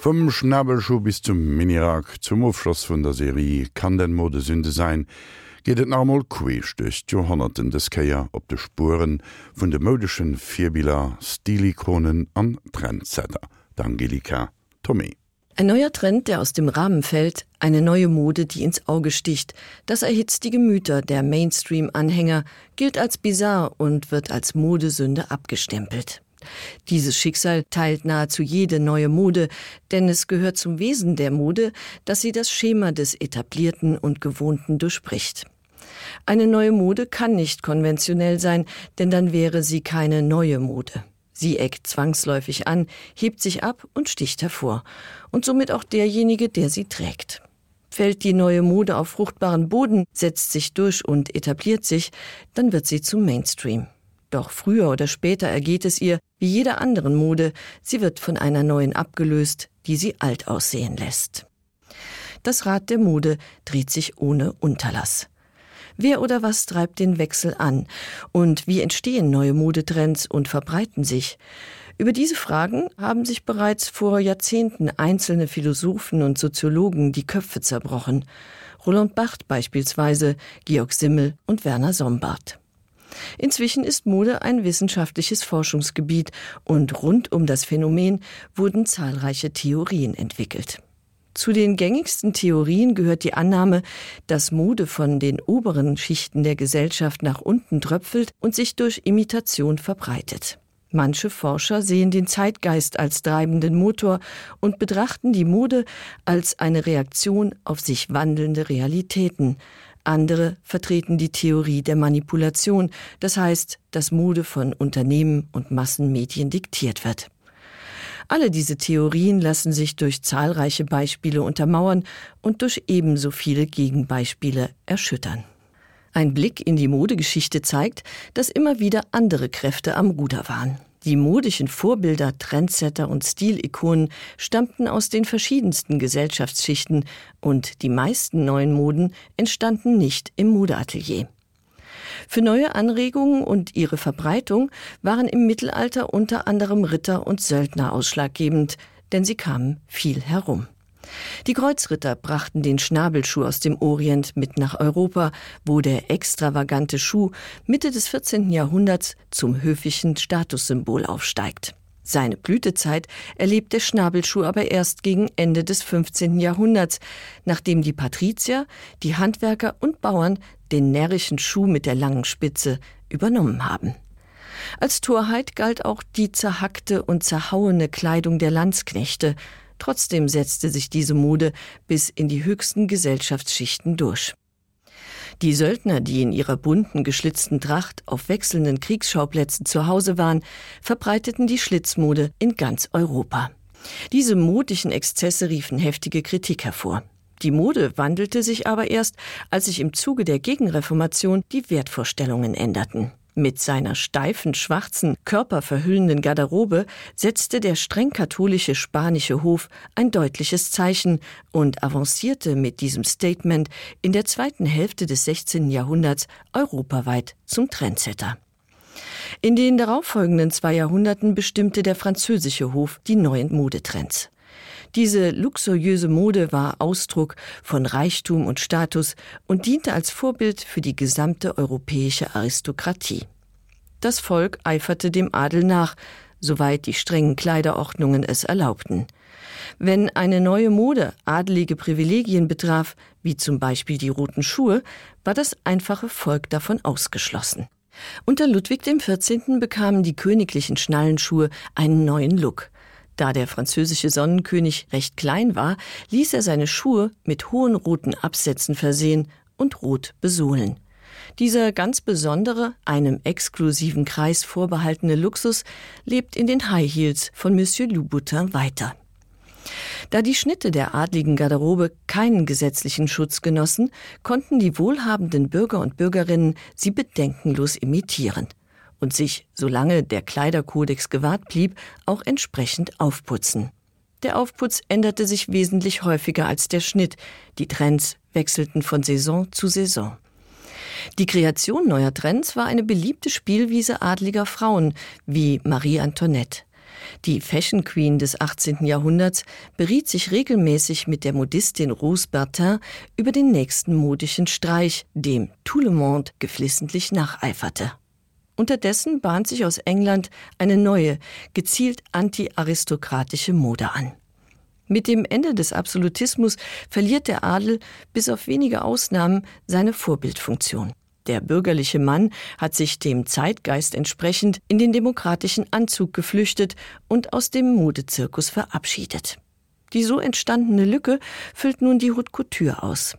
Vom Schnabelschuh bis zum Minirak zum Aufschloss vun der Serie kann den Modesünde sein, geht et normal queech durch Johannten des Käier op de Spuren vun de modischen Vierbiler, Stilikonen an Trendsetter, d'Angelika Tommy. Ein neuer Trend, der aus dem Rahmen fällt, eine neue Mode, die ins Auge sticht, das erhitzt die Gemüter der Mainstream-Anhänger, gilt als bizarr und wird als Modesünde abgestempelt. Dieses Schicksal teilt nahezu jede neue Mode, denn es gehört zum Wesen der Mode, dass sie das Schema des etablierten und gewohnten durchspricht. Eine neue Mode kann nicht konventionell sein, denn dann wäre sie keine neue Mode. Sie eckt zwangsläufig an, hebt sich ab und sticht hervor, und somit auch derjenige, der sie trägt. Fällt die neue Mode auf fruchtbaren Boden, setzt sich durch und etabliert sich, dann wird sie zum Mainstream. Doch früher oder später ergeht es ihr, wie jeder anderen Mode, sie wird von einer neuen abgelöst, die sie alt aussehen lässt. Das Rad der Mode dreht sich ohne Unterlass. Wer oder was treibt den Wechsel an? Und wie entstehen neue Modetrends und verbreiten sich? Über diese Fragen haben sich bereits vor Jahrzehnten einzelne Philosophen und Soziologen die Köpfe zerbrochen. Roland Bacht beispielsweise, Georg Simmel und Werner Sombart. Inzwischen ist Mode ein wissenschaftliches Forschungsgebiet und rund um das Phänomen wurden zahlreiche Theorien entwickelt. Zu den gängigsten Theorien gehört die Annahme, dass Mode von den oberen Schichten der Gesellschaft nach unten tröpfelt und sich durch Imitation verbreitet. Manche Forscher sehen den Zeitgeist als treibenden Motor und betrachten die Mode als eine Reaktion auf sich wandelnde Realitäten, andere vertreten die Theorie der Manipulation, das heißt, dass Mode von Unternehmen und Massenmedien diktiert wird. Alle diese Theorien lassen sich durch zahlreiche Beispiele untermauern und durch ebenso viele Gegenbeispiele erschüttern. Ein Blick in die Modegeschichte zeigt, dass immer wieder andere Kräfte am Ruder waren. Die modischen Vorbilder, Trendsetter und Stilikonen stammten aus den verschiedensten Gesellschaftsschichten und die meisten neuen Moden entstanden nicht im Modeatelier. Für neue Anregungen und ihre Verbreitung waren im Mittelalter unter anderem Ritter und Söldner ausschlaggebend, denn sie kamen viel herum. Die Kreuzritter brachten den Schnabelschuh aus dem Orient mit nach Europa, wo der extravagante Schuh Mitte des 14. Jahrhunderts zum höfischen Statussymbol aufsteigt. Seine Blütezeit erlebt der Schnabelschuh aber erst gegen Ende des 15. Jahrhunderts, nachdem die Patrizier, die Handwerker und Bauern den närrischen Schuh mit der langen Spitze übernommen haben. Als Torheit galt auch die zerhackte und zerhauene Kleidung der Landsknechte, Trotzdem setzte sich diese Mode bis in die höchsten Gesellschaftsschichten durch. Die Söldner, die in ihrer bunten geschlitzten Tracht auf wechselnden Kriegsschauplätzen zu Hause waren, verbreiteten die Schlitzmode in ganz Europa. Diese modischen Exzesse riefen heftige Kritik hervor. Die Mode wandelte sich aber erst, als sich im Zuge der Gegenreformation die Wertvorstellungen änderten. Mit seiner steifen, schwarzen, körperverhüllenden Garderobe setzte der streng katholische spanische Hof ein deutliches Zeichen und avancierte mit diesem Statement in der zweiten Hälfte des 16. Jahrhunderts europaweit zum Trendsetter. In den darauffolgenden zwei Jahrhunderten bestimmte der französische Hof die neuen Modetrends. Diese luxuriöse Mode war Ausdruck von Reichtum und Status und diente als Vorbild für die gesamte europäische Aristokratie. Das Volk eiferte dem Adel nach, soweit die strengen Kleiderordnungen es erlaubten. Wenn eine neue Mode adelige Privilegien betraf, wie zum Beispiel die roten Schuhe, war das einfache Volk davon ausgeschlossen. Unter Ludwig XIV. bekamen die königlichen Schnallenschuhe einen neuen Look. Da der französische Sonnenkönig recht klein war, ließ er seine Schuhe mit hohen roten Absätzen versehen und rot besohlen. Dieser ganz besondere, einem exklusiven Kreis vorbehaltene Luxus lebt in den High Heels von Monsieur Louboutin weiter. Da die Schnitte der adligen Garderobe keinen gesetzlichen Schutz genossen, konnten die wohlhabenden Bürger und Bürgerinnen sie bedenkenlos imitieren und sich, solange der Kleiderkodex gewahrt blieb, auch entsprechend aufputzen. Der Aufputz änderte sich wesentlich häufiger als der Schnitt, die Trends wechselten von Saison zu Saison. Die Kreation neuer Trends war eine beliebte Spielwiese adliger Frauen wie Marie Antoinette. Die Fashion Queen des 18. Jahrhunderts beriet sich regelmäßig mit der Modistin Rose Bertin über den nächsten modischen Streich, dem tout le monde geflissentlich nacheiferte. Unterdessen bahnt sich aus England eine neue, gezielt antiaristokratische Mode an. Mit dem Ende des Absolutismus verliert der Adel bis auf wenige Ausnahmen seine Vorbildfunktion. Der bürgerliche Mann hat sich dem Zeitgeist entsprechend in den demokratischen Anzug geflüchtet und aus dem Modezirkus verabschiedet. Die so entstandene Lücke füllt nun die Haute Couture aus.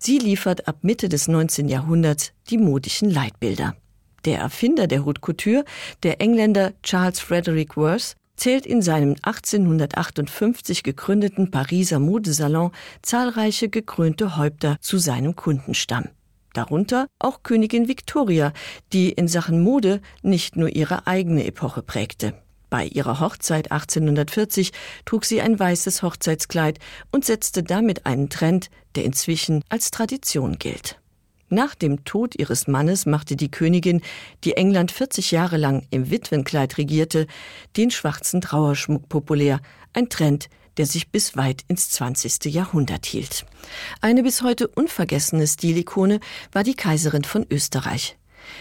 Sie liefert ab Mitte des 19. Jahrhunderts die modischen Leitbilder. Der Erfinder der Haute Couture, der Engländer Charles Frederick Worth, zählt in seinem 1858 gegründeten Pariser Modesalon zahlreiche gekrönte Häupter zu seinem Kundenstamm. Darunter auch Königin Victoria, die in Sachen Mode nicht nur ihre eigene Epoche prägte. Bei ihrer Hochzeit 1840 trug sie ein weißes Hochzeitskleid und setzte damit einen Trend, der inzwischen als Tradition gilt. Nach dem Tod ihres Mannes machte die Königin, die England 40 Jahre lang im Witwenkleid regierte, den schwarzen Trauerschmuck populär, ein Trend, der sich bis weit ins 20. Jahrhundert hielt. Eine bis heute unvergessene Stilikone war die Kaiserin von Österreich.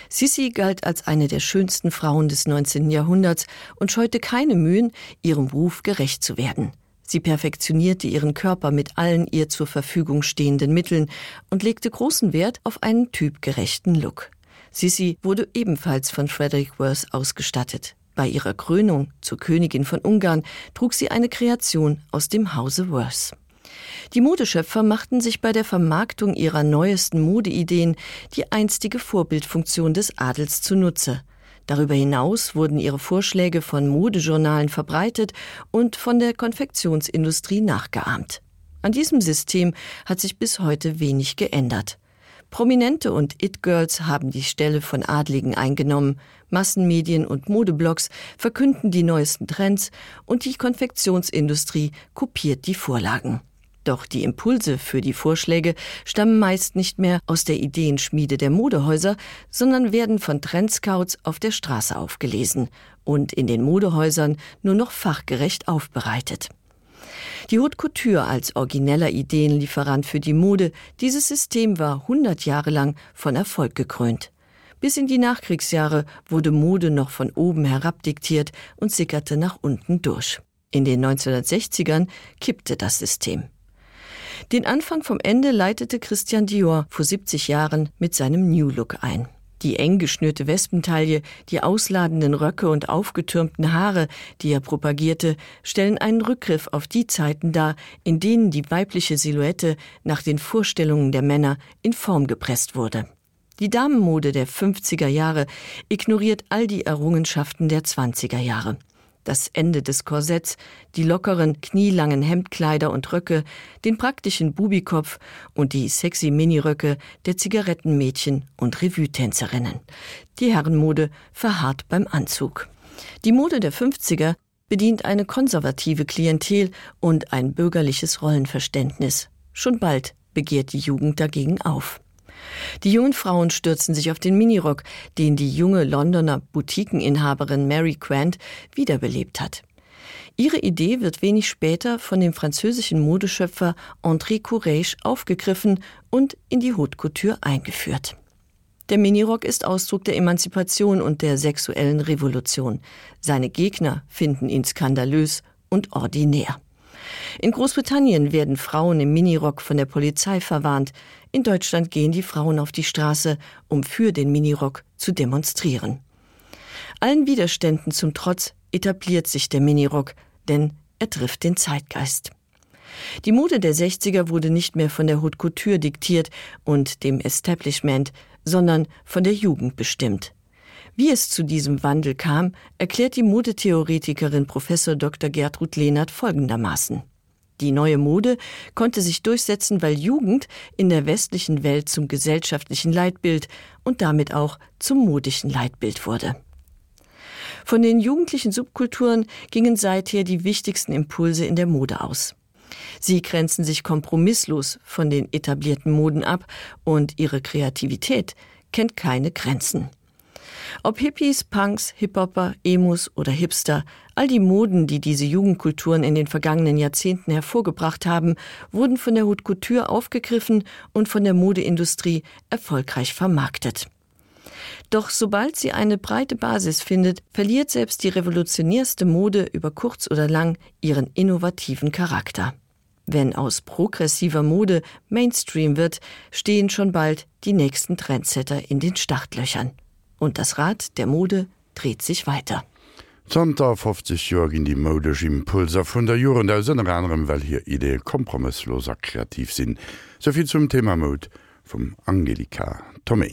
Sissi galt als eine der schönsten Frauen des 19. Jahrhunderts und scheute keine Mühen, ihrem Ruf gerecht zu werden. Sie perfektionierte ihren Körper mit allen ihr zur Verfügung stehenden Mitteln und legte großen Wert auf einen typgerechten Look. Sissi wurde ebenfalls von Frederick Worth ausgestattet. Bei ihrer Krönung zur Königin von Ungarn trug sie eine Kreation aus dem Hause Worth. Die Modeschöpfer machten sich bei der Vermarktung ihrer neuesten Modeideen die einstige Vorbildfunktion des Adels zunutze. Darüber hinaus wurden ihre Vorschläge von Modejournalen verbreitet und von der Konfektionsindustrie nachgeahmt. An diesem System hat sich bis heute wenig geändert. Prominente und It-Girls haben die Stelle von Adligen eingenommen, Massenmedien und Modeblogs verkünden die neuesten Trends und die Konfektionsindustrie kopiert die Vorlagen. Doch die Impulse für die Vorschläge stammen meist nicht mehr aus der Ideenschmiede der Modehäuser, sondern werden von Trendscouts auf der Straße aufgelesen und in den Modehäusern nur noch fachgerecht aufbereitet. Die Haute Couture als origineller Ideenlieferant für die Mode, dieses System war 100 Jahre lang von Erfolg gekrönt. Bis in die Nachkriegsjahre wurde Mode noch von oben herab diktiert und sickerte nach unten durch. In den 1960ern kippte das System. Den Anfang vom Ende leitete Christian Dior vor 70 Jahren mit seinem New Look ein. Die eng geschnürte Wespentaille, die ausladenden Röcke und aufgetürmten Haare, die er propagierte, stellen einen Rückgriff auf die Zeiten dar, in denen die weibliche Silhouette nach den Vorstellungen der Männer in Form gepresst wurde. Die Damenmode der 50er Jahre ignoriert all die Errungenschaften der 20er Jahre das Ende des Korsetts, die lockeren, knielangen Hemdkleider und Röcke, den praktischen Bubikopf und die sexy Miniröcke der Zigarettenmädchen und Revue-Tänzerinnen. Die Herrenmode verharrt beim Anzug. Die Mode der 50er bedient eine konservative Klientel und ein bürgerliches Rollenverständnis. Schon bald begehrt die Jugend dagegen auf. Die jungen Frauen stürzen sich auf den Minirock, den die junge Londoner Boutiqueninhaberin Mary Quant wiederbelebt hat. Ihre Idee wird wenig später von dem französischen Modeschöpfer André Courage aufgegriffen und in die Haute Couture eingeführt. Der Minirock ist Ausdruck der Emanzipation und der sexuellen Revolution. Seine Gegner finden ihn skandalös und ordinär. In Großbritannien werden Frauen im Minirock von der Polizei verwarnt. In Deutschland gehen die Frauen auf die Straße, um für den Minirock zu demonstrieren. Allen Widerständen zum Trotz etabliert sich der Minirock, denn er trifft den Zeitgeist. Die Mode der 60er wurde nicht mehr von der Haute Couture diktiert und dem Establishment, sondern von der Jugend bestimmt. Wie es zu diesem Wandel kam, erklärt die Modetheoretikerin Prof. Dr. Gertrud Lehnert folgendermaßen. Die neue Mode konnte sich durchsetzen, weil Jugend in der westlichen Welt zum gesellschaftlichen Leitbild und damit auch zum modischen Leitbild wurde. Von den jugendlichen Subkulturen gingen seither die wichtigsten Impulse in der Mode aus. Sie grenzen sich kompromisslos von den etablierten Moden ab und ihre Kreativität kennt keine Grenzen. Ob Hippies, Punks, Hip-Hopper, Emus oder Hipster, All die Moden, die diese Jugendkulturen in den vergangenen Jahrzehnten hervorgebracht haben, wurden von der Haute Couture aufgegriffen und von der Modeindustrie erfolgreich vermarktet. Doch sobald sie eine breite Basis findet, verliert selbst die revolutionärste Mode über kurz oder lang ihren innovativen Charakter. Wenn aus progressiver Mode Mainstream wird, stehen schon bald die nächsten Trendsetter in den Startlöchern. Und das Rad der Mode dreht sich weiter. Zter 50 Jorgin die modech Impulser vun der Joren der sënner anderem, well hier idee kompromissloser kreativ sinn. Soviel zum Thema Mod vum Angelika Tommy.